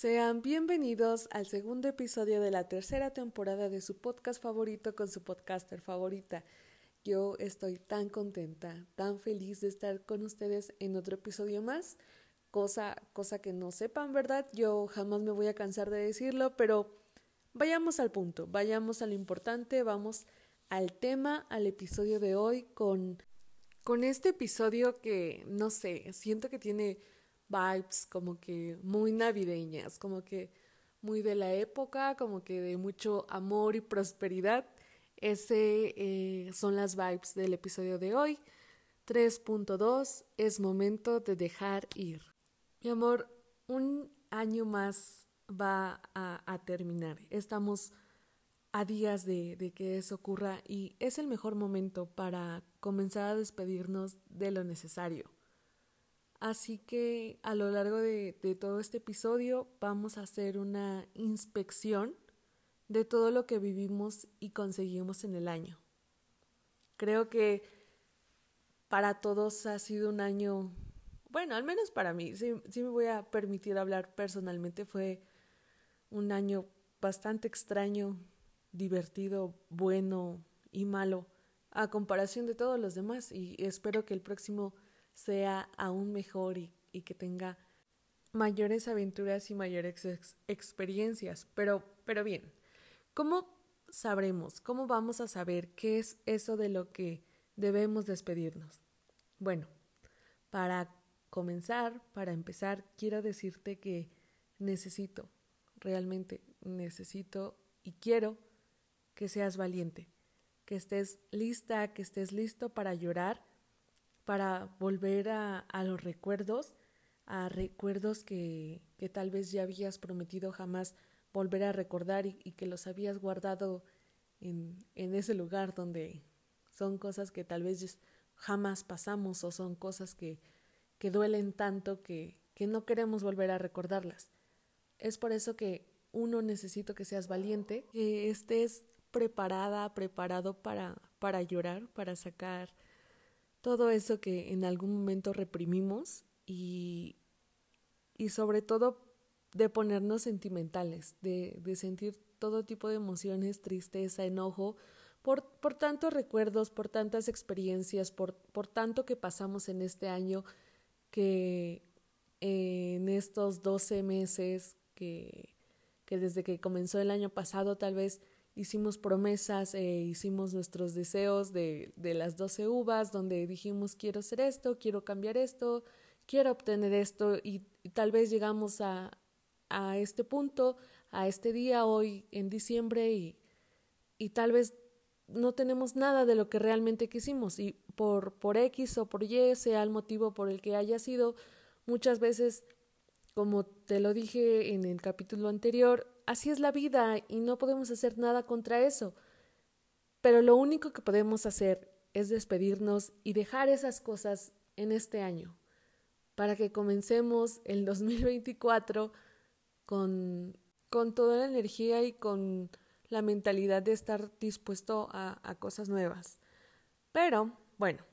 Sean bienvenidos al segundo episodio de la tercera temporada de su podcast favorito con su podcaster favorita. Yo estoy tan contenta, tan feliz de estar con ustedes en otro episodio más. Cosa, cosa que no sepan, ¿verdad? Yo jamás me voy a cansar de decirlo, pero vayamos al punto, vayamos a lo importante, vamos al tema, al episodio de hoy con, con este episodio que, no sé, siento que tiene vibes como que muy navideñas, como que muy de la época, como que de mucho amor y prosperidad. Ese eh, son las vibes del episodio de hoy. 3.2 es momento de dejar ir. Mi amor, un año más va a, terminar. Estamos a días de, de, que eso ocurra y es el mejor momento para comenzar a despedirnos de lo necesario. Así que a lo largo de, todo este episodio vamos a hacer una inspección de todo lo que vivimos y conseguimos en el año. Creo que para todos ha sido un año, bueno, al menos para mí, si, me voy a permitir hablar personalmente, fue un año bastante extraño, divertido, bueno y malo a comparación de todos los demás y espero que el próximo sea aún mejor y, que tenga mayores aventuras y mayores experiencias. Pero, pero bien, ¿cómo sabremos, cómo vamos a saber qué es eso de lo que debemos despedirnos? Bueno, para comenzar, para empezar, quiero decirte que necesito, realmente necesito y quiero que seas valiente, que estés lista, que estés listo para llorar para volver a, los recuerdos, a recuerdos que, que, tal vez ya habías prometido jamás volver a recordar y, que los habías guardado en, en, ese lugar donde son cosas que tal vez jamás pasamos o son cosas que, que duelen tanto que, que no queremos volver a recordarlas. Es por eso que uno necesito que seas valiente, que estés preparada, preparado para, para llorar, para sacar todo eso que en algún momento reprimimos y, y sobre todo de ponernos sentimentales, de, de, sentir todo tipo de emociones, tristeza, enojo, por, por tantos recuerdos, por tantas experiencias, por, por tanto que pasamos en este año, que en estos 12 meses que, que desde que comenzó el año pasado tal vez hicimos promesas, e hicimos nuestros deseos de, de las doce uvas, donde dijimos quiero hacer esto, quiero cambiar esto, quiero obtener esto y, tal vez llegamos a, a este punto, a este día hoy en diciembre y, y tal vez no tenemos nada de lo que realmente quisimos y por, por X o por Y, sea el motivo por el que haya sido, muchas veces, como te lo dije en el capítulo anterior, Así es la vida y no podemos hacer nada contra eso. Pero lo único que podemos hacer es despedirnos y dejar esas cosas en este año, para que comencemos el 2024 con, con toda la energía y con la mentalidad de estar dispuesto a, cosas nuevas. Pero, bueno,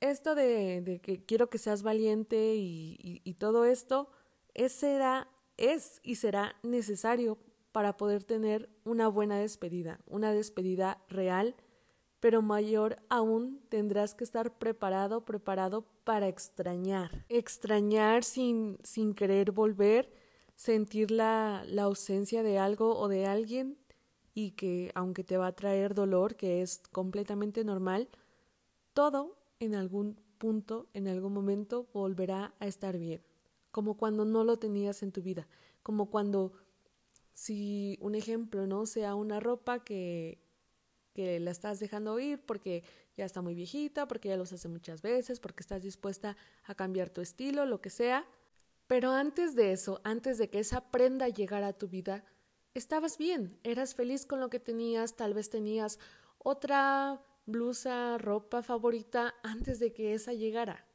esto de, que quiero que seas valiente y todo esto, ese era es y será necesario para poder tener una buena despedida, una despedida real, pero mayor aún tendrás que estar preparado, preparado para extrañar. Extrañar sin, sin querer volver, sentir la, la ausencia de algo o de alguien y que aunque te va a traer dolor, que es completamente normal, todo en algún punto, en algún momento volverá a estar bien como cuando no lo tenías en tu vida, como cuando, si un ejemplo, ¿no? Sea una ropa que, que la estás dejando ir porque ya está muy viejita, porque ya lo hace muchas veces, porque estás dispuesta a cambiar tu estilo, lo que sea. Pero antes de eso, antes de que esa prenda llegara a tu vida, estabas bien, eras feliz con lo que tenías, tal vez tenías otra blusa, ropa favorita antes de que esa llegara.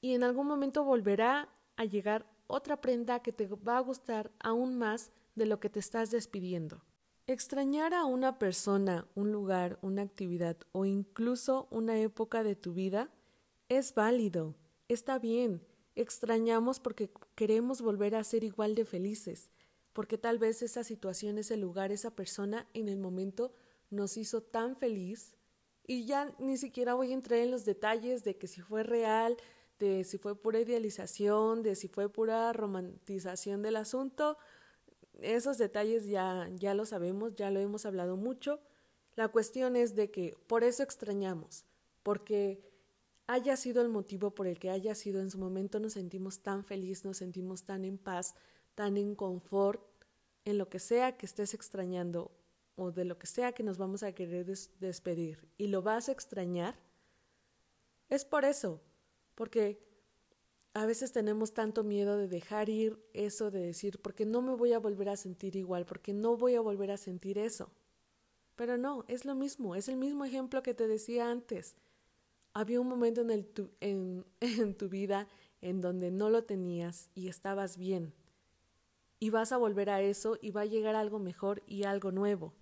Y en algún momento volverá a llegar otra prenda que te va a gustar aún más de lo que te estás despidiendo. Extrañar a una persona, un lugar, una actividad o incluso una época de tu vida es válido, está bien, extrañamos porque queremos volver a ser igual de felices, porque tal vez esa situación, ese lugar, esa persona en el momento nos hizo tan feliz y ya ni siquiera voy a entrar en los detalles de que si fue real, de si fue pura idealización, de si fue pura romantización del asunto. Esos detalles ya, ya lo sabemos, ya lo hemos hablado mucho. La cuestión es de que por eso extrañamos, porque haya sido el motivo por el que haya sido en su momento nos sentimos tan felices, nos sentimos tan en paz, tan en confort, en lo que sea que estés extrañando o de lo que sea que nos vamos a querer despedir y lo vas a extrañar, es por eso, porque a veces tenemos tanto miedo de dejar ir eso, de decir, porque no me voy a volver a sentir igual, porque no voy a volver a sentir eso. Pero no, es lo mismo, es el mismo ejemplo que te decía antes había un momento en, tu, en tu vida en donde no lo tenías y estabas bien. Y vas a volver a eso y va a llegar algo mejor y algo nuevo.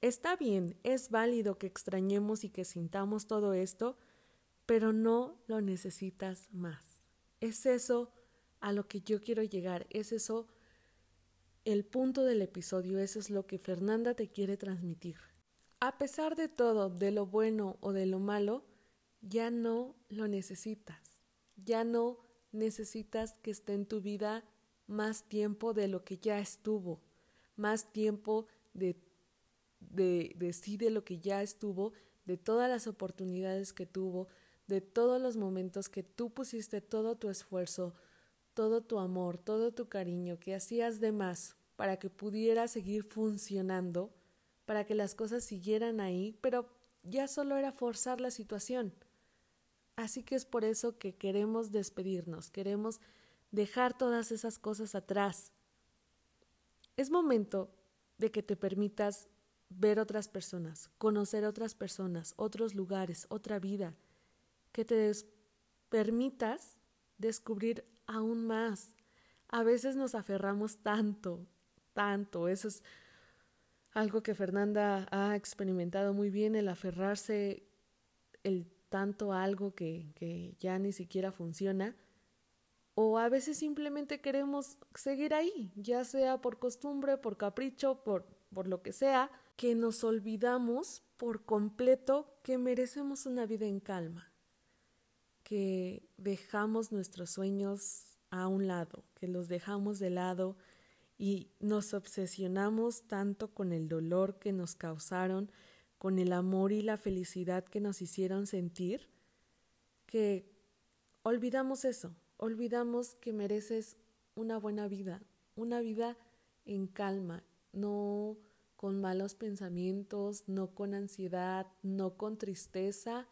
Está bien, es válido que extrañemos y que sintamos todo esto, pero no lo necesitas más. Es eso a lo que yo quiero llegar, es eso el punto del episodio, eso es lo que Fernanda te quiere transmitir. A pesar de todo, de lo bueno o de lo malo, ya no lo necesitas, ya no necesitas que esté en tu vida más tiempo de lo que ya estuvo, más tiempo de, de, sí de lo que ya estuvo, de todas las oportunidades que tuvo, de todos los momentos que tú pusiste todo tu esfuerzo, todo tu amor, todo tu cariño, que hacías de más para que pudiera seguir funcionando, para que las cosas siguieran ahí, pero ya solo era forzar la situación. Así que es por eso que queremos despedirnos, queremos dejar todas esas cosas atrás. Es momento de que te permitas ver otras personas, conocer otras personas, otros lugares, otra vida, que te permitas descubrir aún más. A veces nos aferramos tanto, tanto, eso es algo que Fernanda ha experimentado muy bien, el aferrarse, el tanto algo que, que ya ni siquiera funciona, o a veces simplemente queremos seguir ahí, ya sea por costumbre, por capricho, por, por lo que sea, que nos olvidamos por completo que merecemos una vida en calma, que dejamos nuestros sueños a un lado, que los dejamos de lado y nos obsesionamos tanto con el dolor que nos causaron, con el amor y la felicidad que nos hicieron sentir, que olvidamos eso, olvidamos que mereces una buena vida, una vida en calma, no con malos pensamientos, no con ansiedad, no con tristeza.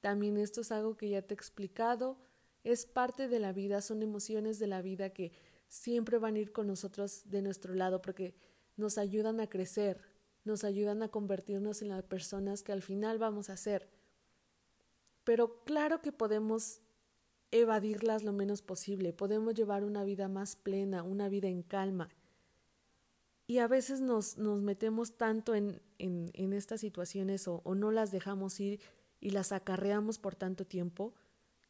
También esto es algo que ya te he explicado, es parte de la vida, son emociones de la vida que siempre van a ir con nosotros de nuestro lado porque nos ayudan a crecer, nos ayudan a convertirnos en las personas que al final vamos a ser. Pero claro que podemos evadirlas lo menos posible, podemos llevar una vida más plena, una vida en calma. Y a veces nos, nos metemos tanto en, en, estas situaciones o, no las dejamos ir y las acarreamos por tanto tiempo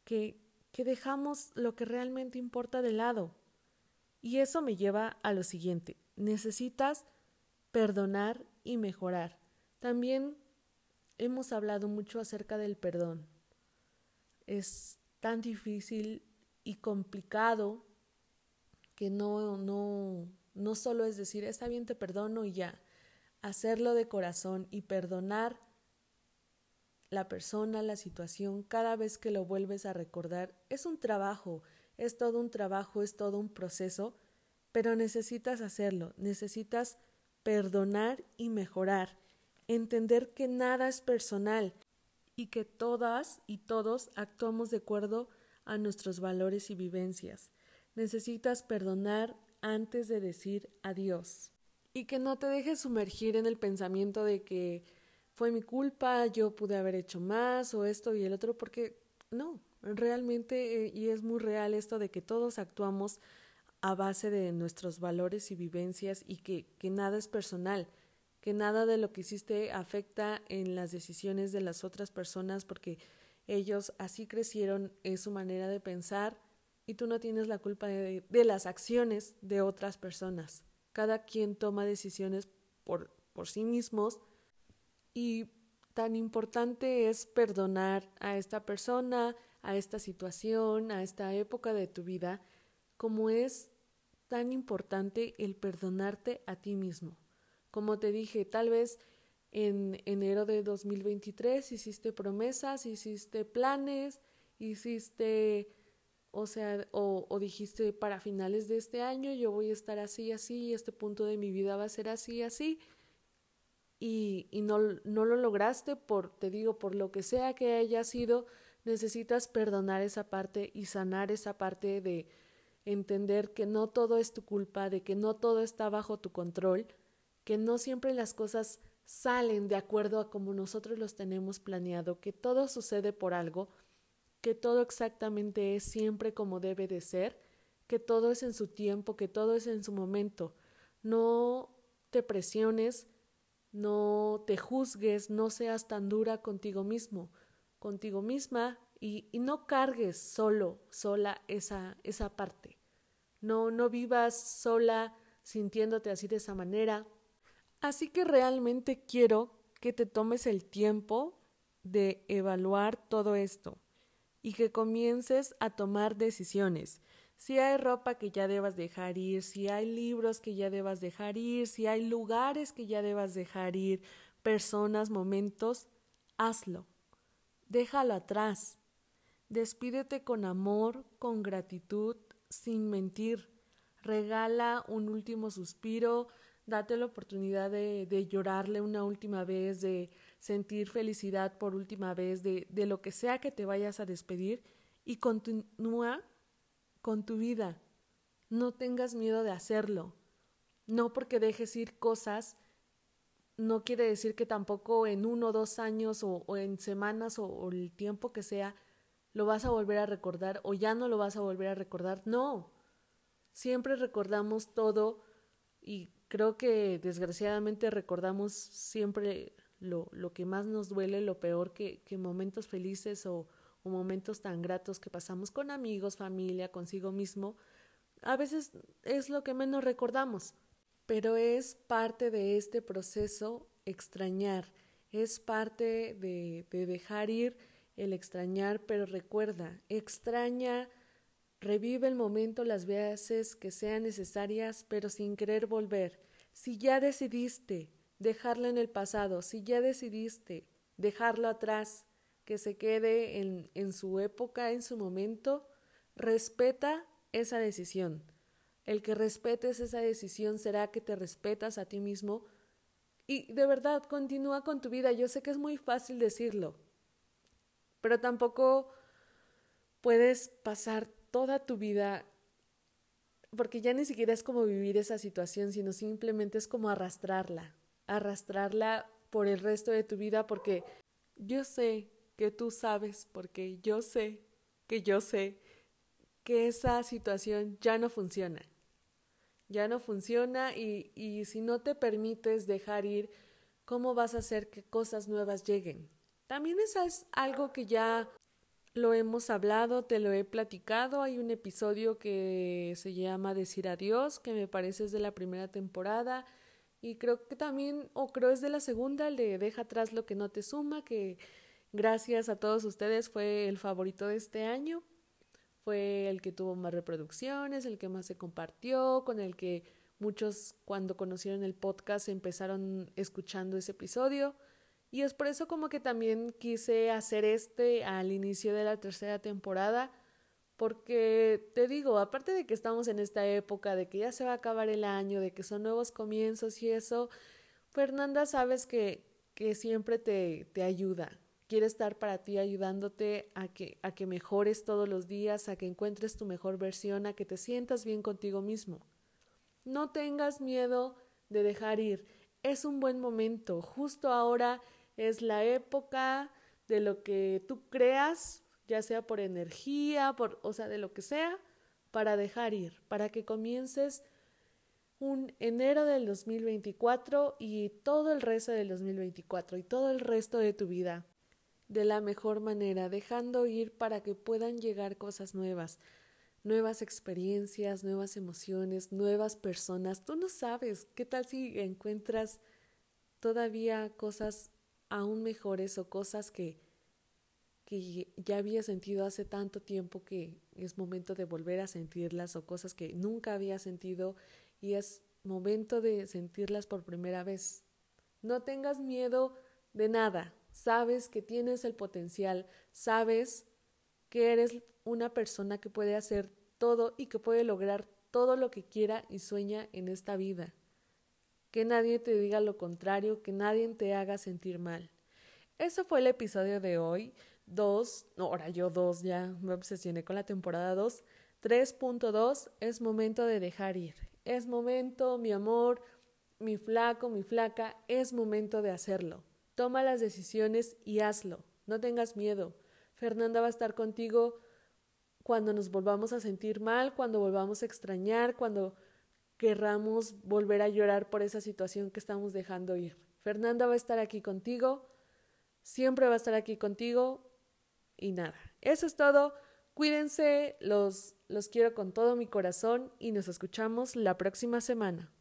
que, que dejamos lo que realmente importa de lado. Y eso me lleva a lo siguiente, necesitas perdonar y mejorar. También hemos hablado mucho acerca del perdón. Es tan difícil y complicado que no, no, no solo es decir, está bien, te perdono y ya. Hacerlo de corazón y perdonar la persona, la situación, cada vez que lo vuelves a recordar, es un trabajo, es todo un trabajo, es todo un proceso, pero necesitas hacerlo, necesitas perdonar y mejorar, entender que nada es personal y que todas y todos actuamos de acuerdo a nuestros valores y vivencias. Necesitas perdonar antes de decir adiós y que no te dejes sumergir en el pensamiento de que fue mi culpa, yo pude haber hecho más o esto y el otro, porque no, realmente, eh, y es muy real esto de que todos actuamos a base de nuestros valores y vivencias y que, que nada es personal, que nada de lo que hiciste afecta en las decisiones de las otras personas porque ellos así crecieron, es su manera de pensar y tú no tienes la culpa de, de las acciones de otras personas. Cada quien toma decisiones por, por sí mismos y tan importante es perdonar a esta persona, a esta situación, a esta época de tu vida, como es tan importante el perdonarte a ti mismo. Como te dije, tal vez en enero de 2023 hiciste promesas, hiciste planes, hiciste, o sea, o, o, dijiste para finales de este año yo voy a estar así, así, este punto de mi vida va a ser así, así, y, y no, no lo lograste por, te digo, por lo que sea que haya sido, necesitas perdonar esa parte y sanar esa parte de entender que no todo es tu culpa, de que no todo está bajo tu control, que no siempre las cosas salen de acuerdo a como nosotros los tenemos planeado, que todo sucede por algo, que todo exactamente es siempre como debe de ser, que todo es en su tiempo, que todo es en su momento. No te presiones, no te juzgues, no seas tan dura contigo mismo, contigo misma y, no cargues solo, sola esa, esa parte. No, no vivas sola sintiéndote así de esa manera. Así que realmente quiero que te tomes el tiempo de evaluar todo esto y que comiences a tomar decisiones. Si hay ropa que ya debas dejar ir, si hay libros que ya debas dejar ir, si hay lugares que ya debas dejar ir, personas, momentos, hazlo. Déjalo atrás. Despídete con amor, con gratitud, sin mentir. Regala un último suspiro, date la oportunidad de, de llorarle una última vez, de sentir felicidad por última vez, de, de lo que sea que te vayas a despedir y continúa con tu vida. No tengas miedo de hacerlo. No porque dejes ir cosas, no quiere decir que tampoco en uno o dos años o, en semanas o, o el tiempo que sea lo vas a volver a recordar o ya no lo vas a volver a recordar. No. Siempre recordamos todo y creo que desgraciadamente recordamos siempre lo, lo que más nos duele, lo peor que, que momentos felices o, momentos tan gratos que pasamos con amigos, familia, consigo mismo, a veces es lo que menos recordamos, pero es parte de este proceso extrañar, es parte de, de dejar ir el extrañar, pero recuerda, extraña, revive el momento las veces que sean necesarias, pero sin querer volver. Si ya decidiste dejarlo en el pasado, si ya decidiste dejarlo atrás, que se quede en, en su época, en su momento, respeta esa decisión. El que respetes esa decisión será que te respetas a ti mismo y de verdad continúa con tu vida. Yo sé que es muy fácil decirlo, pero tampoco puedes pasar toda tu vida porque ya ni siquiera es como vivir esa situación, sino simplemente es como arrastrarla, arrastrarla por el resto de tu vida porque yo sé que tú sabes, porque yo sé que yo sé que esa situación ya no funciona. Ya no funciona y, y si no te permites dejar ir, ¿cómo vas a hacer que cosas nuevas lleguen? También eso es algo que ya lo hemos hablado, te lo he platicado. Hay un episodio que se llama Decir Adiós, que me parece es de la primera temporada. Y creo que también, o creo es de la segunda, el de Deja atrás lo que no te suma, que Gracias a todos ustedes, fue el favorito de este año. Fue el que tuvo más reproducciones, el que más se compartió, con el que muchos cuando conocieron el podcast empezaron escuchando ese episodio. Y es por eso como que también quise hacer este al inicio de la tercera temporada, porque te digo, aparte de que estamos en esta época, de que ya se va a acabar el año, de que son nuevos comienzos y eso, Fernanda sabes que, que siempre te, te ayuda, quiere estar para ti ayudándote a que, a que mejores todos los días, a que encuentres tu mejor versión, a que te sientas bien contigo mismo. No tengas miedo de dejar ir. Es un buen momento. Justo ahora es la época de lo que tú creas, ya sea por energía, por, o sea, de lo que sea, para dejar ir, para que comiences un enero del 2024 y todo el resto del 2024 y todo el resto de tu vida de la mejor manera, dejando ir para que puedan llegar cosas nuevas. nuevas experiencias, nuevas emociones, nuevas personas. Tú no sabes qué tal si encuentras todavía cosas aún mejores o cosas que, que ya había sentido hace tanto tiempo que es momento de volver a sentirlas o cosas que nunca había sentido y es momento de sentirlas por primera vez. No tengas miedo de nada, sabes que tienes el potencial, sabes que eres una persona que puede hacer todo y que puede lograr todo lo que quiera y sueña en esta vida. Que nadie te diga lo contrario, que nadie te haga sentir mal. Eso fue el episodio de hoy. Dos, ahora yo dos ya me obsesioné con la temporada 2. 3.2 es momento de dejar ir. Es momento, mi amor, mi flaco, mi flaca, es momento de hacerlo. Toma las decisiones y hazlo. No tengas miedo. Fernanda va a estar contigo cuando nos volvamos a sentir mal, cuando volvamos a extrañar, cuando querramos volver a llorar por esa situación que estamos dejando ir. Fernanda va a estar aquí contigo, siempre va a estar aquí contigo y nada. Eso es todo. Cuídense, los, los quiero con todo mi corazón y nos escuchamos la próxima semana.